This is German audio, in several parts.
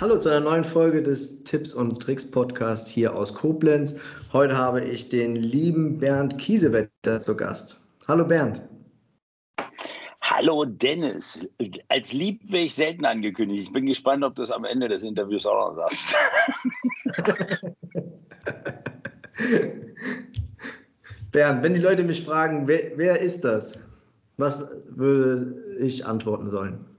Hallo zu einer neuen Folge des Tipps und Tricks Podcast hier aus Koblenz. Heute habe ich den lieben Bernd Kiesewetter zu Gast. Hallo Bernd. Hallo Dennis. Als lieb wäre ich selten angekündigt. Ich bin gespannt, ob du es am Ende des Interviews auch noch sagst. Bernd, wenn die Leute mich fragen, wer, wer ist das? Was würde ich antworten sollen?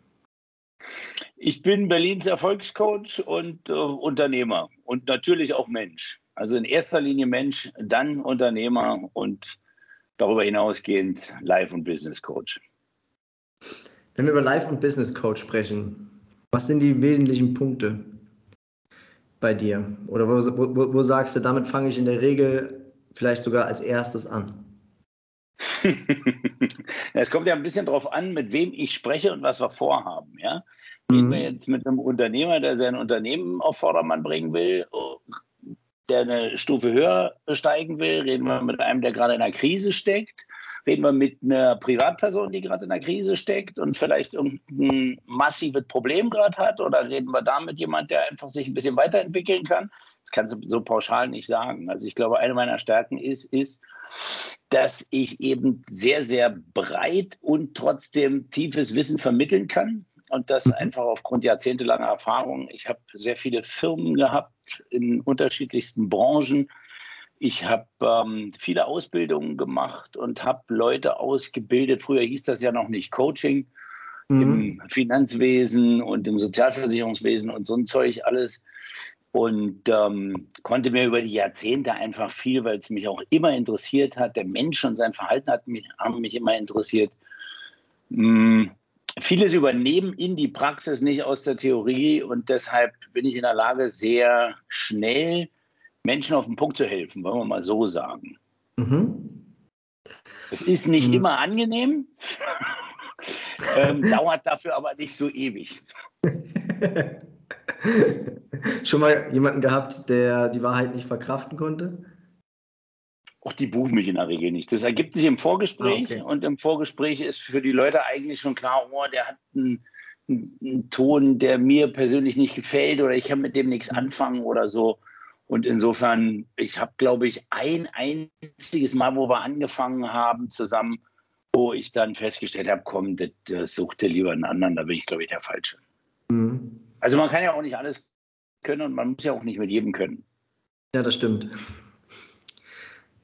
Ich bin Berlins Erfolgscoach und äh, Unternehmer und natürlich auch Mensch. Also in erster Linie Mensch, dann Unternehmer und darüber hinausgehend Life- und Business Coach. Wenn wir über Life- und Business Coach sprechen, was sind die wesentlichen Punkte bei dir? Oder wo, wo, wo sagst du, damit fange ich in der Regel vielleicht sogar als erstes an? es kommt ja ein bisschen darauf an, mit wem ich spreche und was wir vorhaben. Ja? Reden mhm. wir jetzt mit einem Unternehmer, der sein Unternehmen auf Vordermann bringen will, der eine Stufe höher steigen will? Reden wir mit einem, der gerade in einer Krise steckt? Reden wir mit einer Privatperson, die gerade in einer Krise steckt und vielleicht irgendein massives Problem gerade hat? Oder reden wir da mit jemand, der einfach sich ein bisschen weiterentwickeln kann? Das kannst du so pauschal nicht sagen. Also ich glaube, eine meiner Stärken ist, ist, dass ich eben sehr, sehr breit und trotzdem tiefes Wissen vermitteln kann. Und das mhm. einfach aufgrund jahrzehntelanger Erfahrung. Ich habe sehr viele Firmen gehabt in unterschiedlichsten Branchen. Ich habe ähm, viele Ausbildungen gemacht und habe Leute ausgebildet. Früher hieß das ja noch nicht Coaching mhm. im Finanzwesen und im Sozialversicherungswesen und so ein Zeug alles. Und ähm, konnte mir über die Jahrzehnte einfach viel, weil es mich auch immer interessiert hat. Der Mensch und sein Verhalten hat mich, haben mich immer interessiert. Hm, vieles übernehmen in die Praxis, nicht aus der Theorie. Und deshalb bin ich in der Lage, sehr schnell Menschen auf den Punkt zu helfen, wollen wir mal so sagen. Mhm. Es ist nicht mhm. immer angenehm, ähm, dauert dafür aber nicht so ewig. Schon mal jemanden gehabt, der die Wahrheit nicht verkraften konnte? Auch die buchen mich in der Regel nicht. Das ergibt sich im Vorgespräch ah, okay. und im Vorgespräch ist für die Leute eigentlich schon klar, oh, der hat einen, einen Ton, der mir persönlich nicht gefällt oder ich kann mit dem nichts anfangen oder so. Und insofern, ich habe, glaube ich, ein einziges Mal, wo wir angefangen haben zusammen, wo ich dann festgestellt habe, komm, das, das such dir lieber einen anderen, da bin ich, glaube ich, der Falsche. Mhm. Also man kann ja auch nicht alles können und man muss ja auch nicht mit jedem können. Ja, das stimmt.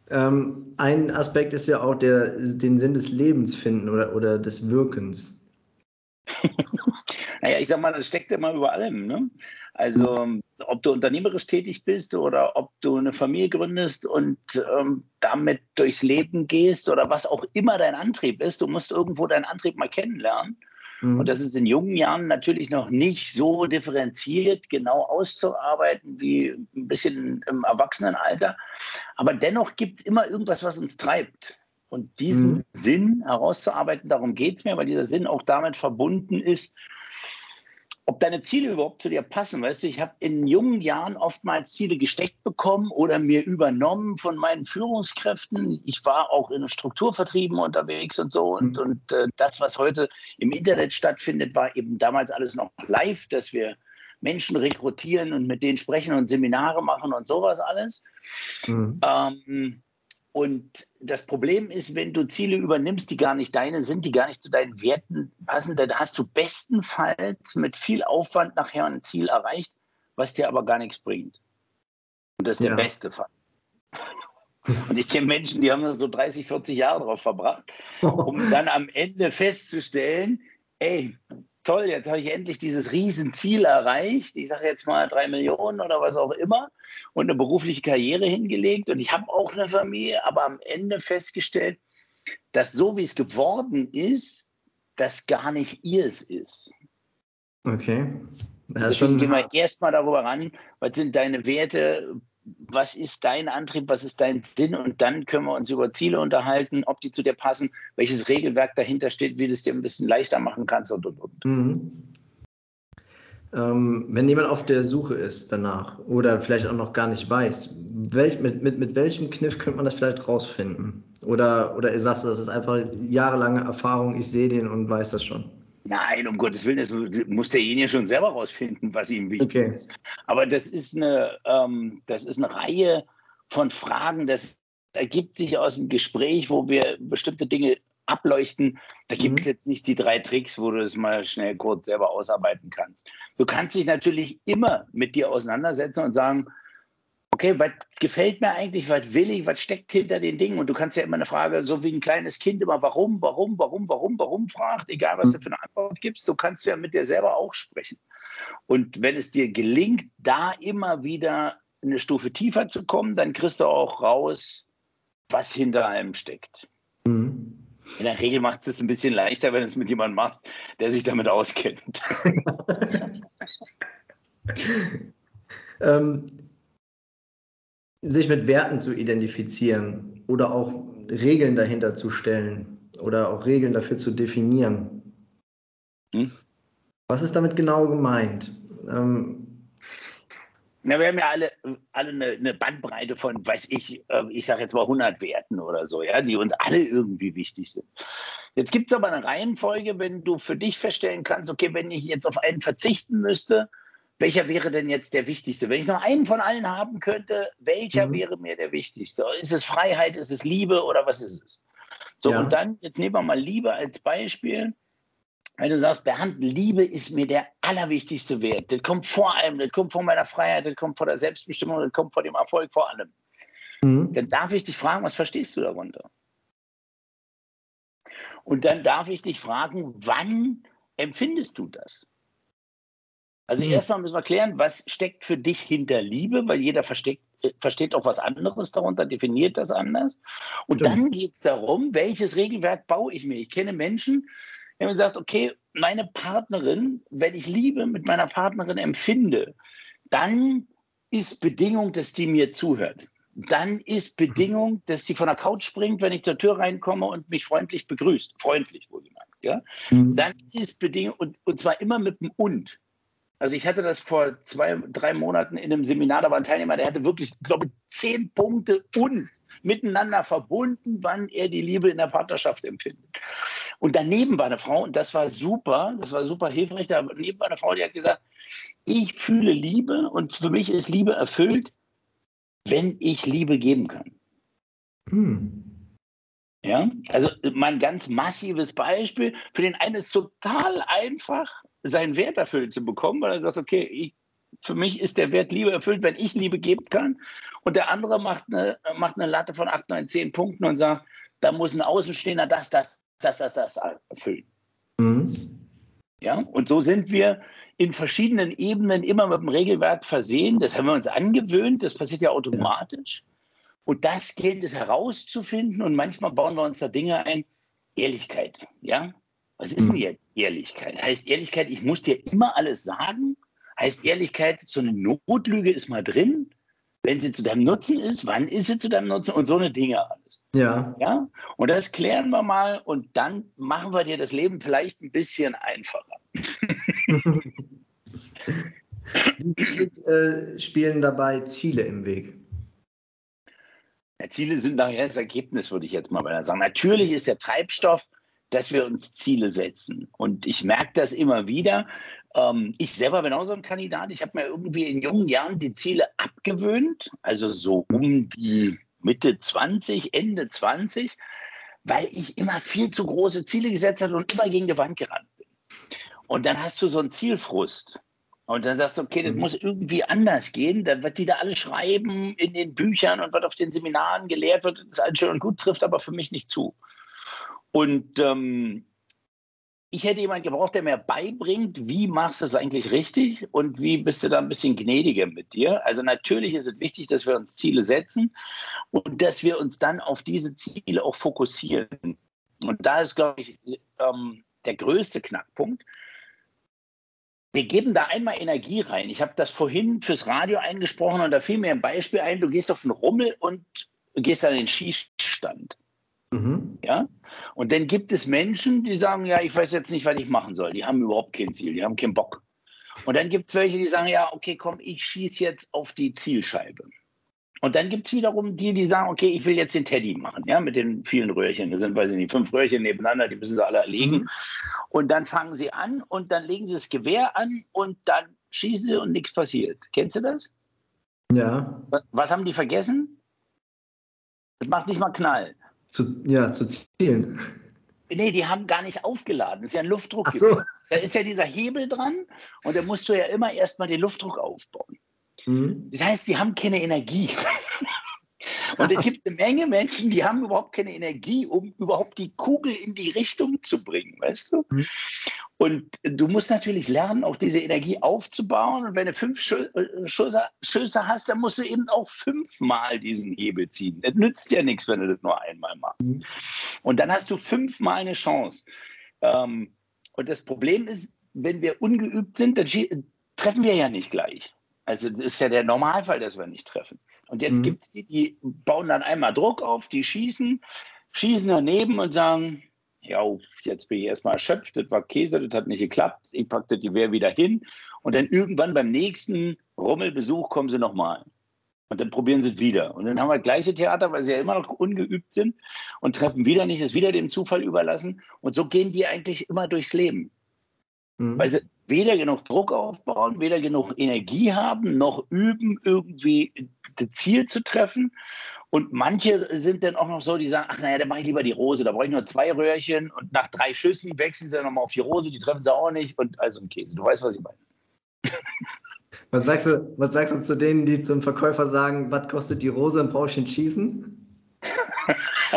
Ähm, ein Aspekt ist ja auch der, den Sinn des Lebens finden oder, oder des Wirkens. Naja, ich sag mal, das steckt immer über allem. Ne? Also, ob du unternehmerisch tätig bist oder ob du eine Familie gründest und ähm, damit durchs Leben gehst oder was auch immer dein Antrieb ist, du musst irgendwo deinen Antrieb mal kennenlernen. Mhm. Und das ist in jungen Jahren natürlich noch nicht so differenziert genau auszuarbeiten wie ein bisschen im Erwachsenenalter. Aber dennoch gibt es immer irgendwas, was uns treibt. Und diesen mhm. Sinn herauszuarbeiten, darum geht es mir, weil dieser Sinn auch damit verbunden ist, ob deine Ziele überhaupt zu dir passen. Weißt du, ich habe in jungen Jahren oftmals Ziele gesteckt bekommen oder mir übernommen von meinen Führungskräften. Ich war auch in Strukturvertrieben unterwegs und so. Und, mhm. und äh, das, was heute im Internet stattfindet, war eben damals alles noch live, dass wir Menschen rekrutieren und mit denen sprechen und Seminare machen und sowas alles. Mhm. Ähm, und das Problem ist, wenn du Ziele übernimmst, die gar nicht deine sind, die gar nicht zu deinen Werten passen, dann hast du bestenfalls mit viel Aufwand nachher ein Ziel erreicht, was dir aber gar nichts bringt. Und das ist ja. der beste Fall. Und ich kenne Menschen, die haben so 30, 40 Jahre darauf verbracht, um dann am Ende festzustellen, ey, toll, jetzt habe ich endlich dieses Riesenziel erreicht. Ich sage jetzt mal drei Millionen oder was auch immer und eine berufliche Karriere hingelegt. Und ich habe auch eine Familie, aber am Ende festgestellt, dass so wie es geworden ist, das gar nicht ihrs ist. Okay. Das Deswegen gehen wir erstmal darüber ran, was sind deine Werte, was ist dein Antrieb, was ist dein Sinn und dann können wir uns über Ziele unterhalten, ob die zu dir passen, welches Regelwerk dahinter steht, wie du es dir ein bisschen leichter machen kannst und und und. Mhm. Ähm, wenn jemand auf der Suche ist danach oder vielleicht auch noch gar nicht weiß, welch, mit, mit, mit welchem Kniff könnte man das vielleicht rausfinden? Oder, oder sagst du, das ist einfach jahrelange Erfahrung, ich sehe den und weiß das schon? Nein, um Gottes Willen, das muss derjenige schon selber rausfinden, was ihm wichtig okay. ist. Aber das ist eine, ähm, das ist eine Reihe von Fragen, das ergibt sich aus dem Gespräch, wo wir bestimmte Dinge ableuchten. Da gibt es mhm. jetzt nicht die drei Tricks, wo du das mal schnell kurz selber ausarbeiten kannst. Du kannst dich natürlich immer mit dir auseinandersetzen und sagen, okay, was gefällt mir eigentlich, was will ich, was steckt hinter den Dingen? Und du kannst ja immer eine Frage, so wie ein kleines Kind immer, warum, warum, warum, warum, warum fragt, egal was du für eine Antwort gibst, so kannst du ja mit dir selber auch sprechen. Und wenn es dir gelingt, da immer wieder eine Stufe tiefer zu kommen, dann kriegst du auch raus, was hinter allem steckt. Mhm. In der Regel macht es ein bisschen leichter, wenn du es mit jemandem machst, der sich damit auskennt. ähm, sich mit Werten zu identifizieren oder auch Regeln dahinter zu stellen oder auch Regeln dafür zu definieren. Hm? Was ist damit genau gemeint? Ähm, na, wir haben ja alle, alle eine, eine Bandbreite von, weiß ich, äh, ich sage jetzt mal 100 Werten oder so, ja, die uns alle irgendwie wichtig sind. Jetzt gibt es aber eine Reihenfolge, wenn du für dich feststellen kannst, okay, wenn ich jetzt auf einen verzichten müsste, welcher wäre denn jetzt der wichtigste? Wenn ich nur einen von allen haben könnte, welcher mhm. wäre mir der wichtigste? Ist es Freiheit, ist es Liebe oder was ist es? So, ja. und dann, jetzt nehmen wir mal Liebe als Beispiel. Wenn du sagst, Bernd, Liebe ist mir der allerwichtigste Wert. Das kommt vor allem, das kommt vor meiner Freiheit, das kommt vor der Selbstbestimmung, das kommt vor dem Erfolg vor allem. Mhm. Dann darf ich dich fragen, was verstehst du darunter? Und dann darf ich dich fragen, wann empfindest du das? Also mhm. erstmal müssen wir klären, was steckt für dich hinter Liebe, weil jeder versteckt, äh, versteht auch was anderes darunter, definiert das anders. Und Stimmt. dann geht es darum, welches Regelwerk baue ich mir. Ich kenne Menschen, die haben gesagt, okay, meine Partnerin, wenn ich Liebe mit meiner Partnerin empfinde, dann ist Bedingung, dass die mir zuhört. Dann ist Bedingung, dass sie von der Couch springt, wenn ich zur Tür reinkomme und mich freundlich begrüßt. Freundlich, wohlgemerkt. Ja? Mhm. Dann ist Bedingung, und, und zwar immer mit dem Und. Also ich hatte das vor zwei, drei Monaten in einem Seminar, da war ein Teilnehmer, der hatte wirklich, glaube ich, zehn Punkte und miteinander verbunden, wann er die Liebe in der Partnerschaft empfindet. Und daneben war eine Frau, und das war super, das war super hilfreich, daneben war eine Frau, die hat gesagt, ich fühle Liebe und für mich ist Liebe erfüllt, wenn ich Liebe geben kann. Hm. Ja, also mal ein ganz massives Beispiel. Für den einen ist total einfach, seinen Wert erfüllt zu bekommen, weil er sagt, okay, ich, für mich ist der Wert Liebe erfüllt, wenn ich Liebe geben kann. Und der andere macht eine, macht eine Latte von 8, 9, 10 Punkten und sagt, da muss ein Außenstehender das, das, das, das, das erfüllen. Mhm. Ja, und so sind wir in verschiedenen Ebenen immer mit dem Regelwerk versehen. Das haben wir uns angewöhnt, das passiert ja automatisch. Und das gilt es herauszufinden und manchmal bauen wir uns da Dinge ein. Ehrlichkeit, ja, was ist denn hm. jetzt Ehrlichkeit? Heißt Ehrlichkeit, ich muss dir immer alles sagen? Heißt Ehrlichkeit, so eine Notlüge ist mal drin? Wenn sie zu deinem Nutzen ist, wann ist sie zu deinem Nutzen? Und so eine Dinge alles. Ja. ja? Und das klären wir mal und dann machen wir dir das Leben vielleicht ein bisschen einfacher. Wie äh, spielen dabei Ziele im Weg? Ziele sind nachher das Ergebnis, würde ich jetzt mal sagen. Natürlich ist der Treibstoff dass wir uns Ziele setzen. Und ich merke das immer wieder. Ähm, ich selber bin auch so ein Kandidat. Ich habe mir irgendwie in jungen Jahren die Ziele abgewöhnt, also so um die Mitte 20, Ende 20, weil ich immer viel zu große Ziele gesetzt habe und immer gegen die Wand gerannt bin. Und dann hast du so einen Zielfrust. Und dann sagst du, okay, das mhm. muss irgendwie anders gehen. Dann wird die da alle schreiben in den Büchern und was auf den Seminaren gelehrt wird, das ist alles schön und gut, trifft aber für mich nicht zu. Und ähm, ich hätte jemanden gebraucht, der mir beibringt, wie machst du es eigentlich richtig und wie bist du da ein bisschen gnädiger mit dir. Also natürlich ist es wichtig, dass wir uns Ziele setzen und dass wir uns dann auf diese Ziele auch fokussieren. Und da ist, glaube ich, ähm, der größte Knackpunkt. Wir geben da einmal Energie rein. Ich habe das vorhin fürs Radio eingesprochen und da fiel mir ein Beispiel ein. Du gehst auf den Rummel und gehst an den Schießstand. Mhm. Ja? Und dann gibt es Menschen, die sagen, ja, ich weiß jetzt nicht, was ich machen soll. Die haben überhaupt kein Ziel, die haben keinen Bock. Und dann gibt es welche, die sagen, ja, okay, komm, ich schieße jetzt auf die Zielscheibe. Und dann gibt es wiederum die, die sagen, okay, ich will jetzt den Teddy machen, ja, mit den vielen Röhrchen. Das sind, weiß ich nicht, fünf Röhrchen nebeneinander, die müssen sie alle erlegen. Mhm. Und dann fangen sie an und dann legen sie das Gewehr an und dann schießen sie und nichts passiert. Kennst du das? Ja. Was haben die vergessen? Das macht nicht mal Knall. Zu, ja, zu zielen. Nee, die haben gar nicht aufgeladen. Das ist ja ein Luftdruck. Ach so. Da ist ja dieser Hebel dran und da musst du ja immer erstmal den Luftdruck aufbauen. Mhm. Das heißt, sie haben keine Energie. Und es gibt eine Menge Menschen, die haben überhaupt keine Energie, um überhaupt die Kugel in die Richtung zu bringen, weißt du? Mhm. Und du musst natürlich lernen, auch diese Energie aufzubauen. Und wenn du fünf Schüsse, Schüsse hast, dann musst du eben auch fünfmal diesen Hebel ziehen. Das nützt ja nichts, wenn du das nur einmal machst. Mhm. Und dann hast du fünfmal eine Chance. Ähm, und das Problem ist, wenn wir ungeübt sind, dann treffen wir ja nicht gleich. Also das ist ja der Normalfall, dass wir nicht treffen. Und jetzt mhm. gibt es die, die bauen dann einmal Druck auf, die schießen, schießen daneben und sagen, ja, jetzt bin ich erstmal erschöpft, das war Käse, das hat nicht geklappt, ich packe das Gewehr wieder hin und dann irgendwann beim nächsten Rummelbesuch kommen sie nochmal. Und dann probieren sie es wieder. Und dann haben wir das gleiche Theater, weil sie ja immer noch ungeübt sind und treffen wieder nicht, es wieder dem Zufall überlassen. Und so gehen die eigentlich immer durchs Leben. Mhm. Weil sie weder genug Druck aufbauen, weder genug Energie haben, noch üben, irgendwie das Ziel zu treffen. Und manche sind dann auch noch so, die sagen, ach naja, dann mache ich lieber die Rose, da brauche ich nur zwei Röhrchen und nach drei Schüssen wechseln sie dann nochmal auf die Rose, die treffen sie auch nicht und also ein Käse. Du weißt, was ich meine. Was sagst, du, was sagst du zu denen, die zum Verkäufer sagen, was kostet die Rose und brauche ich ein Schießen?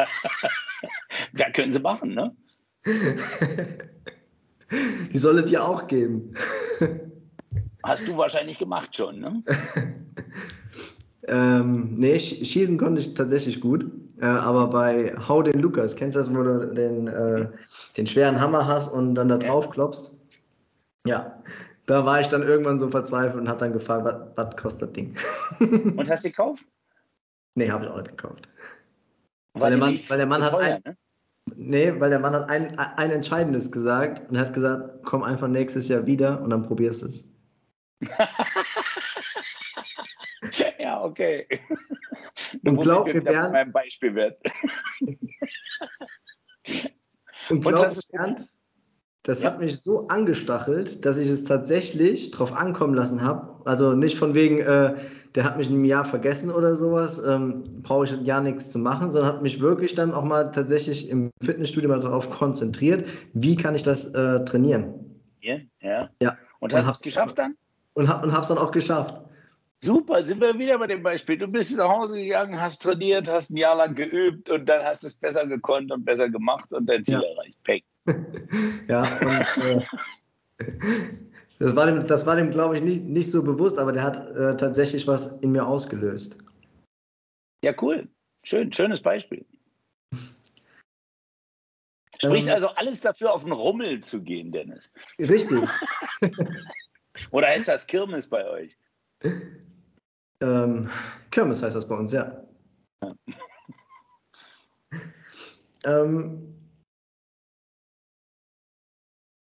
ja, können sie machen, ne? Die soll es dir auch geben. Hast du wahrscheinlich gemacht schon, ne? ähm, nee, schießen konnte ich tatsächlich gut. Äh, aber bei Hau den Lukas, kennst du das, wo du den, äh, den schweren Hammer hast und dann da drauf klopfst? Ja, da war ich dann irgendwann so verzweifelt und habe dann gefragt, was kostet das Ding? und hast du gekauft? Nee, habe ich auch nicht gekauft. Weil, der Mann, weil der Mann hat teuer, ein, ne? Nee, weil der Mann hat ein, ein Entscheidendes gesagt und hat gesagt, komm einfach nächstes Jahr wieder und dann probierst du es. ja, okay. Du und glaub mir, Bernd, mein Beispiel wird. und glaub mir, Bernd, das ja. hat mich so angestachelt, dass ich es tatsächlich drauf ankommen lassen habe. Also nicht von wegen, äh, der hat mich in einem Jahr vergessen oder sowas, ähm, brauche ich ja nichts zu machen, sondern habe mich wirklich dann auch mal tatsächlich im Fitnessstudio mal darauf konzentriert, wie kann ich das äh, trainieren. Ja, ja. ja. Und hast du es geschafft dann? Und, hab, und habe es dann auch geschafft. Super, sind wir wieder bei dem Beispiel. Du bist nach Hause gegangen, hast trainiert, hast ein Jahr lang geübt und dann hast du es besser gekonnt und besser gemacht und dein Ziel ja. erreicht. Peng. ja, und äh, das war dem, das war dem glaube ich, nicht, nicht so bewusst, aber der hat äh, tatsächlich was in mir ausgelöst. Ja, cool. Schön, schönes Beispiel. Spricht ähm, also alles dafür, auf den Rummel zu gehen, Dennis. Richtig. Oder ist das Kirmes bei euch? Ähm, Kirmes heißt das bei uns, ja. ja. ähm,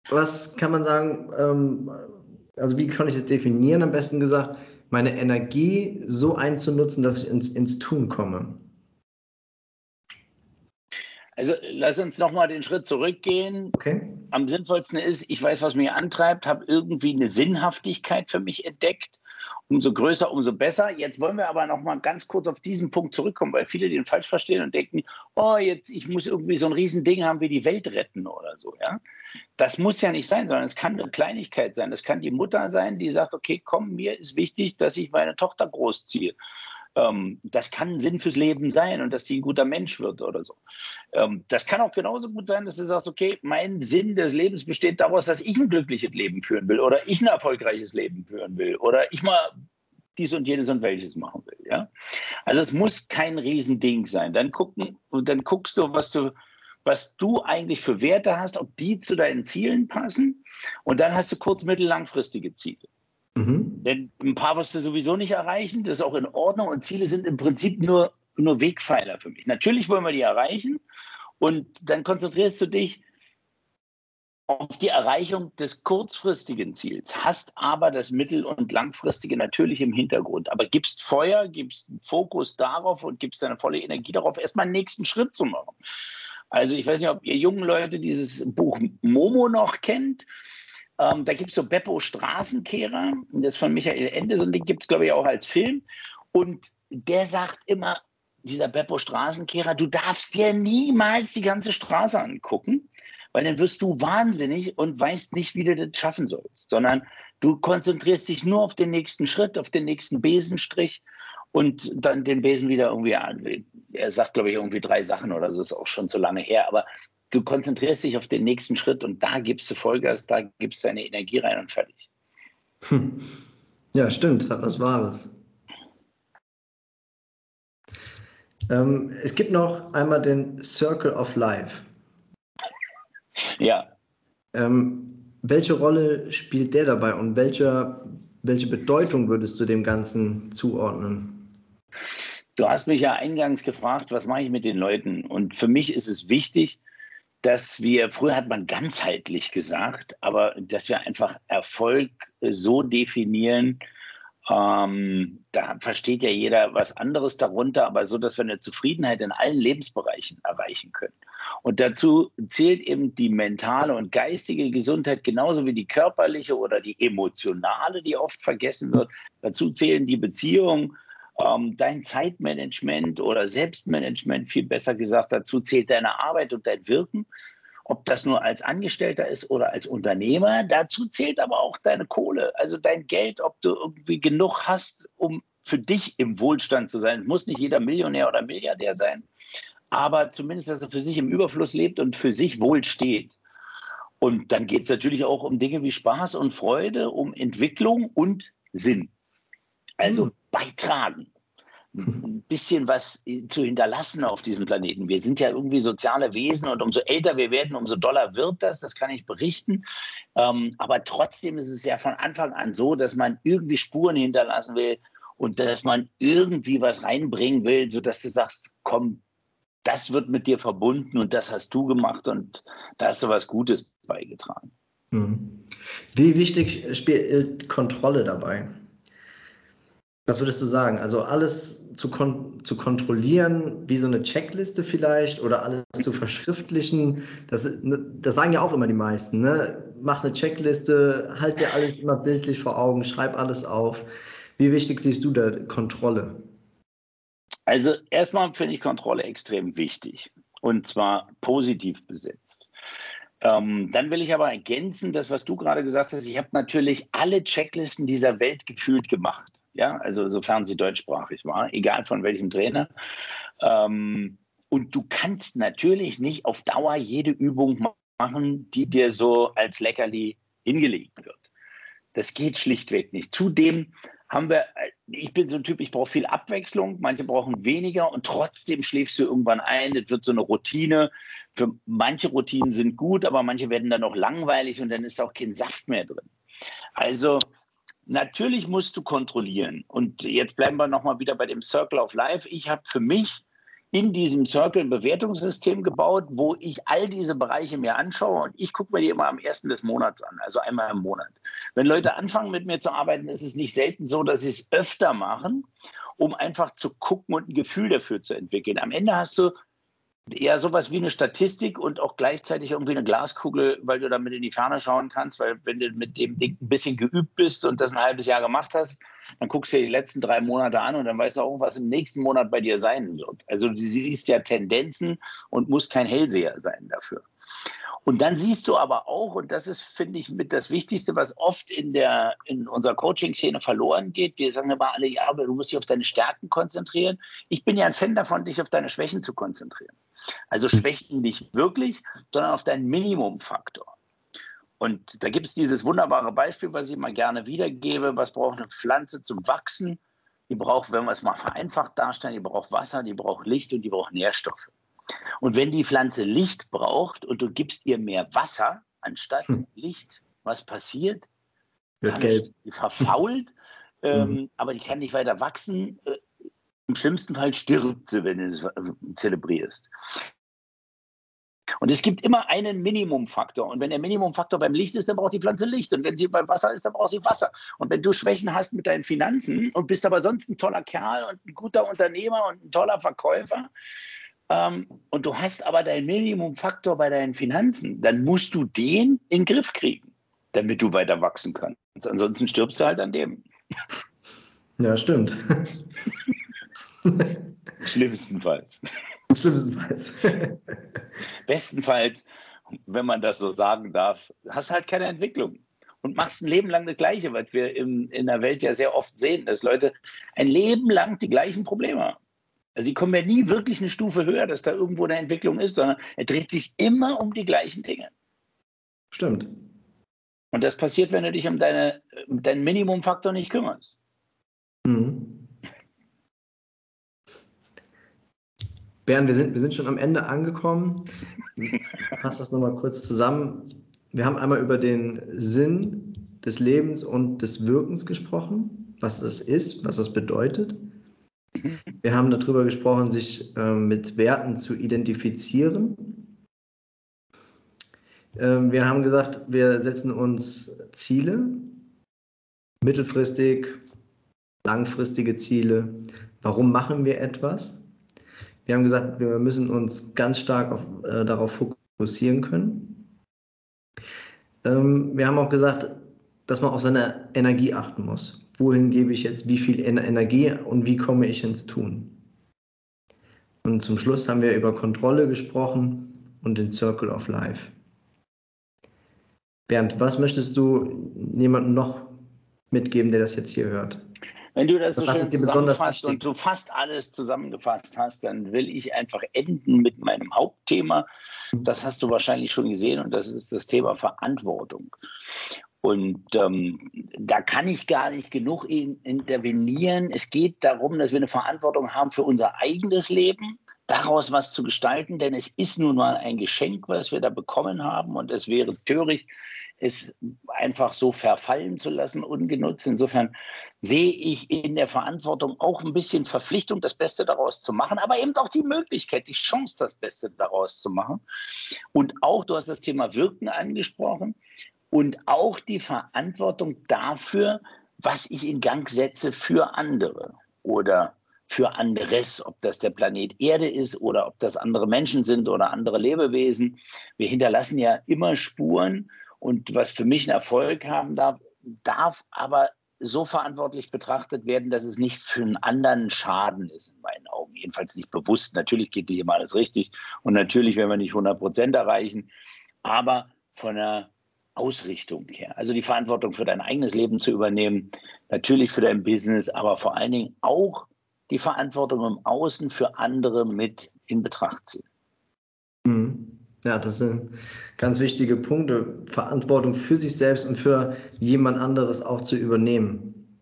was kann man sagen, ähm, also wie kann ich das definieren, am besten gesagt, meine Energie so einzunutzen, dass ich ins, ins Tun komme? Also lass uns nochmal den Schritt zurückgehen. Okay. Am sinnvollsten ist, ich weiß, was mich antreibt, habe irgendwie eine Sinnhaftigkeit für mich entdeckt. Umso größer, umso besser. Jetzt wollen wir aber nochmal ganz kurz auf diesen Punkt zurückkommen, weil viele den falsch verstehen und denken, oh, jetzt, ich muss irgendwie so ein Riesending haben wie die Welt retten oder so. Ja? Das muss ja nicht sein, sondern es kann eine Kleinigkeit sein. Es kann die Mutter sein, die sagt, okay, komm, mir ist wichtig, dass ich meine Tochter großziehe ähm, das kann Sinn fürs Leben sein und dass sie ein guter Mensch wird oder so. Ähm, das kann auch genauso gut sein, dass du sagst, okay, mein Sinn des Lebens besteht daraus, dass ich ein glückliches Leben führen will oder ich ein erfolgreiches Leben führen will oder ich mal dies und jenes und welches machen will. Ja? Also es muss kein Riesending sein. Dann gucken und dann guckst du, was du was du eigentlich für Werte hast, ob die zu deinen Zielen passen. Und dann hast du kurz-, mittel-, langfristige Ziele. Mhm. Denn ein paar wirst du sowieso nicht erreichen, das ist auch in Ordnung und Ziele sind im Prinzip nur, nur Wegpfeiler für mich. Natürlich wollen wir die erreichen und dann konzentrierst du dich auf die Erreichung des kurzfristigen Ziels, hast aber das mittel- und langfristige natürlich im Hintergrund, aber gibst Feuer, gibst Fokus darauf und gibst deine volle Energie darauf, erstmal einen nächsten Schritt zu machen. Also ich weiß nicht, ob ihr jungen Leute dieses Buch Momo noch kennt. Ähm, da gibt es so Beppo Straßenkehrer, das ist von Michael Endes und den gibt es, glaube ich, auch als Film. Und der sagt immer, dieser Beppo Straßenkehrer, du darfst dir niemals die ganze Straße angucken, weil dann wirst du wahnsinnig und weißt nicht, wie du das schaffen sollst, sondern du konzentrierst dich nur auf den nächsten Schritt, auf den nächsten Besenstrich und dann den Besen wieder irgendwie an. Er sagt, glaube ich, irgendwie drei Sachen oder so, ist auch schon zu lange her, aber du konzentrierst dich auf den nächsten Schritt und da gibst du Vollgas, da gibst du deine Energie rein und fertig. Hm. Ja, stimmt, das hat was Wahres. Ähm, es gibt noch einmal den Circle of Life. Ja. Ähm, welche Rolle spielt der dabei und welche, welche Bedeutung würdest du dem Ganzen zuordnen? Du hast mich ja eingangs gefragt, was mache ich mit den Leuten? Und für mich ist es wichtig, dass wir, früher hat man ganzheitlich gesagt, aber dass wir einfach Erfolg so definieren, ähm, da versteht ja jeder was anderes darunter, aber so, dass wir eine Zufriedenheit in allen Lebensbereichen erreichen können. Und dazu zählt eben die mentale und geistige Gesundheit genauso wie die körperliche oder die emotionale, die oft vergessen wird. Dazu zählen die Beziehungen, ähm, dein Zeitmanagement oder Selbstmanagement, viel besser gesagt. Dazu zählt deine Arbeit und dein Wirken ob das nur als Angestellter ist oder als Unternehmer. Dazu zählt aber auch deine Kohle, also dein Geld, ob du irgendwie genug hast, um für dich im Wohlstand zu sein. Es muss nicht jeder Millionär oder Milliardär sein, aber zumindest, dass er für sich im Überfluss lebt und für sich wohl steht. Und dann geht es natürlich auch um Dinge wie Spaß und Freude, um Entwicklung und Sinn. Also mhm. beitragen ein bisschen was zu hinterlassen auf diesem Planeten. Wir sind ja irgendwie soziale Wesen und umso älter wir werden, umso doller wird das, das kann ich berichten. Ähm, aber trotzdem ist es ja von Anfang an so, dass man irgendwie Spuren hinterlassen will und dass man irgendwie was reinbringen will, sodass du sagst, komm, das wird mit dir verbunden und das hast du gemacht und da hast du was Gutes beigetragen. Hm. Wie wichtig spielt Kontrolle dabei? Was würdest du sagen? Also alles zu, kon zu kontrollieren, wie so eine Checkliste vielleicht oder alles zu verschriftlichen? Das, ne, das sagen ja auch immer die meisten. Ne? Mach eine Checkliste, halt dir alles immer bildlich vor Augen, schreib alles auf. Wie wichtig siehst du da Kontrolle? Also erstmal finde ich Kontrolle extrem wichtig und zwar positiv besetzt. Ähm, dann will ich aber ergänzen, das, was du gerade gesagt hast, ich habe natürlich alle Checklisten dieser Welt gefühlt gemacht ja, also sofern sie deutschsprachig war, egal von welchem Trainer. Ähm, und du kannst natürlich nicht auf Dauer jede Übung machen, die dir so als Leckerli hingelegt wird. Das geht schlichtweg nicht. Zudem haben wir, ich bin so ein Typ, ich brauche viel Abwechslung, manche brauchen weniger und trotzdem schläfst du irgendwann ein. Es wird so eine Routine. Für manche Routinen sind gut, aber manche werden dann auch langweilig und dann ist auch kein Saft mehr drin. Also Natürlich musst du kontrollieren. Und jetzt bleiben wir nochmal wieder bei dem Circle of Life. Ich habe für mich in diesem Circle ein Bewertungssystem gebaut, wo ich all diese Bereiche mir anschaue und ich gucke mir die immer am ersten des Monats an, also einmal im Monat. Wenn Leute anfangen mit mir zu arbeiten, ist es nicht selten so, dass sie es öfter machen, um einfach zu gucken und ein Gefühl dafür zu entwickeln. Am Ende hast du eher sowas wie eine Statistik und auch gleichzeitig irgendwie eine Glaskugel, weil du damit in die Ferne schauen kannst, weil wenn du mit dem Ding ein bisschen geübt bist und das ein halbes Jahr gemacht hast, dann guckst du dir die letzten drei Monate an und dann weißt du auch, was im nächsten Monat bei dir sein wird. Also du siehst ja Tendenzen und musst kein Hellseher sein dafür. Und dann siehst du aber auch, und das ist, finde ich, mit das Wichtigste, was oft in, der, in unserer Coaching-Szene verloren geht. Wir sagen immer alle, ja, aber du musst dich auf deine Stärken konzentrieren. Ich bin ja ein Fan davon, dich auf deine Schwächen zu konzentrieren. Also hm. Schwächen nicht wirklich, sondern auf deinen Minimumfaktor. Und da gibt es dieses wunderbare Beispiel, was ich immer gerne wiedergebe. Was braucht eine Pflanze zum Wachsen? Die braucht, wenn wir es mal vereinfacht darstellen, die braucht Wasser, die braucht Licht und die braucht Nährstoffe. Und wenn die Pflanze Licht braucht und du gibst ihr mehr Wasser anstatt hm. Licht, was passiert? Wird gelb. Die verfault, ähm, mhm. aber die kann nicht weiter wachsen. Äh, Im schlimmsten Fall stirbt sie, wenn du es äh, zelebrierst. Und es gibt immer einen Minimumfaktor. Und wenn der Minimumfaktor beim Licht ist, dann braucht die Pflanze Licht. Und wenn sie beim Wasser ist, dann braucht sie Wasser. Und wenn du Schwächen hast mit deinen Finanzen und bist aber sonst ein toller Kerl und ein guter Unternehmer und ein toller Verkäufer, ähm, und du hast aber deinen Minimumfaktor bei deinen Finanzen, dann musst du den in den Griff kriegen, damit du weiter wachsen kannst. Ansonsten stirbst du halt an dem. Ja, stimmt. Schlimmstenfalls. Schlimmstenfalls. Bestenfalls, wenn man das so sagen darf, hast halt keine Entwicklung und machst ein Leben lang das Gleiche, was wir im, in der Welt ja sehr oft sehen, dass Leute ein Leben lang die gleichen Probleme haben. Also sie kommen ja nie wirklich eine Stufe höher, dass da irgendwo eine Entwicklung ist, sondern er dreht sich immer um die gleichen Dinge. Stimmt. Und das passiert, wenn du dich um deine, deinen Minimumfaktor nicht kümmerst. Mhm. Bernd, wir sind, wir sind schon am Ende angekommen. Ich fasse das nochmal kurz zusammen. Wir haben einmal über den Sinn des Lebens und des Wirkens gesprochen, was das ist, was das bedeutet. Wir haben darüber gesprochen, sich äh, mit Werten zu identifizieren. Ähm, wir haben gesagt, wir setzen uns Ziele, mittelfristig, langfristige Ziele. Warum machen wir etwas? Wir haben gesagt, wir müssen uns ganz stark auf, äh, darauf fokussieren können. Ähm, wir haben auch gesagt, dass man auf seine Energie achten muss. Wohin gebe ich jetzt wie viel Energie und wie komme ich ins Tun? Und zum Schluss haben wir über Kontrolle gesprochen und den Circle of Life. Bernd, was möchtest du jemandem noch mitgeben, der das jetzt hier hört? Wenn du das so schön zusammenfasst und du fast alles zusammengefasst hast, dann will ich einfach enden mit meinem Hauptthema. Das hast du wahrscheinlich schon gesehen und das ist das Thema Verantwortung. Und ähm, da kann ich gar nicht genug in, intervenieren. Es geht darum, dass wir eine Verantwortung haben für unser eigenes Leben, daraus was zu gestalten, denn es ist nun mal ein Geschenk, was wir da bekommen haben und es wäre töricht, es einfach so verfallen zu lassen, ungenutzt. Insofern sehe ich in der Verantwortung auch ein bisschen Verpflichtung, das Beste daraus zu machen, aber eben auch die Möglichkeit, die Chance, das Beste daraus zu machen. Und auch, du hast das Thema Wirken angesprochen und auch die Verantwortung dafür, was ich in Gang setze für andere oder für anderes, ob das der Planet Erde ist oder ob das andere Menschen sind oder andere Lebewesen. Wir hinterlassen ja immer Spuren und was für mich ein Erfolg haben darf, darf aber so verantwortlich betrachtet werden, dass es nicht für einen anderen Schaden ist, in meinen Augen. Jedenfalls nicht bewusst. Natürlich geht hier mal alles richtig und natürlich werden wir nicht 100 Prozent erreichen, aber von der Ausrichtung her. Also die Verantwortung für dein eigenes Leben zu übernehmen, natürlich für dein Business, aber vor allen Dingen auch die Verantwortung im Außen für andere mit in Betracht ziehen. Mhm. Ja, das sind ganz wichtige Punkte. Verantwortung für sich selbst und für jemand anderes auch zu übernehmen.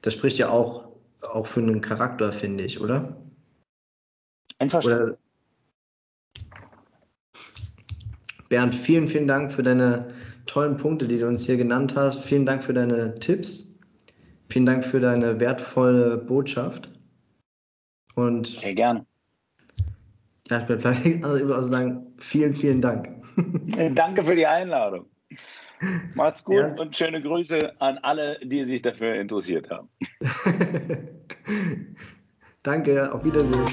Das spricht ja auch, auch für einen Charakter, finde ich, oder? Einverstanden. Oder Bernd, vielen, vielen Dank für deine tollen Punkte, die du uns hier genannt hast. Vielen Dank für deine Tipps. Vielen Dank für deine wertvolle Botschaft. Und Sehr gern. Ja, ich bleibe nichts anderes über sagen, vielen, vielen Dank. Danke für die Einladung. Macht's gut ja. und schöne Grüße an alle, die sich dafür interessiert haben. Danke, auf Wiedersehen.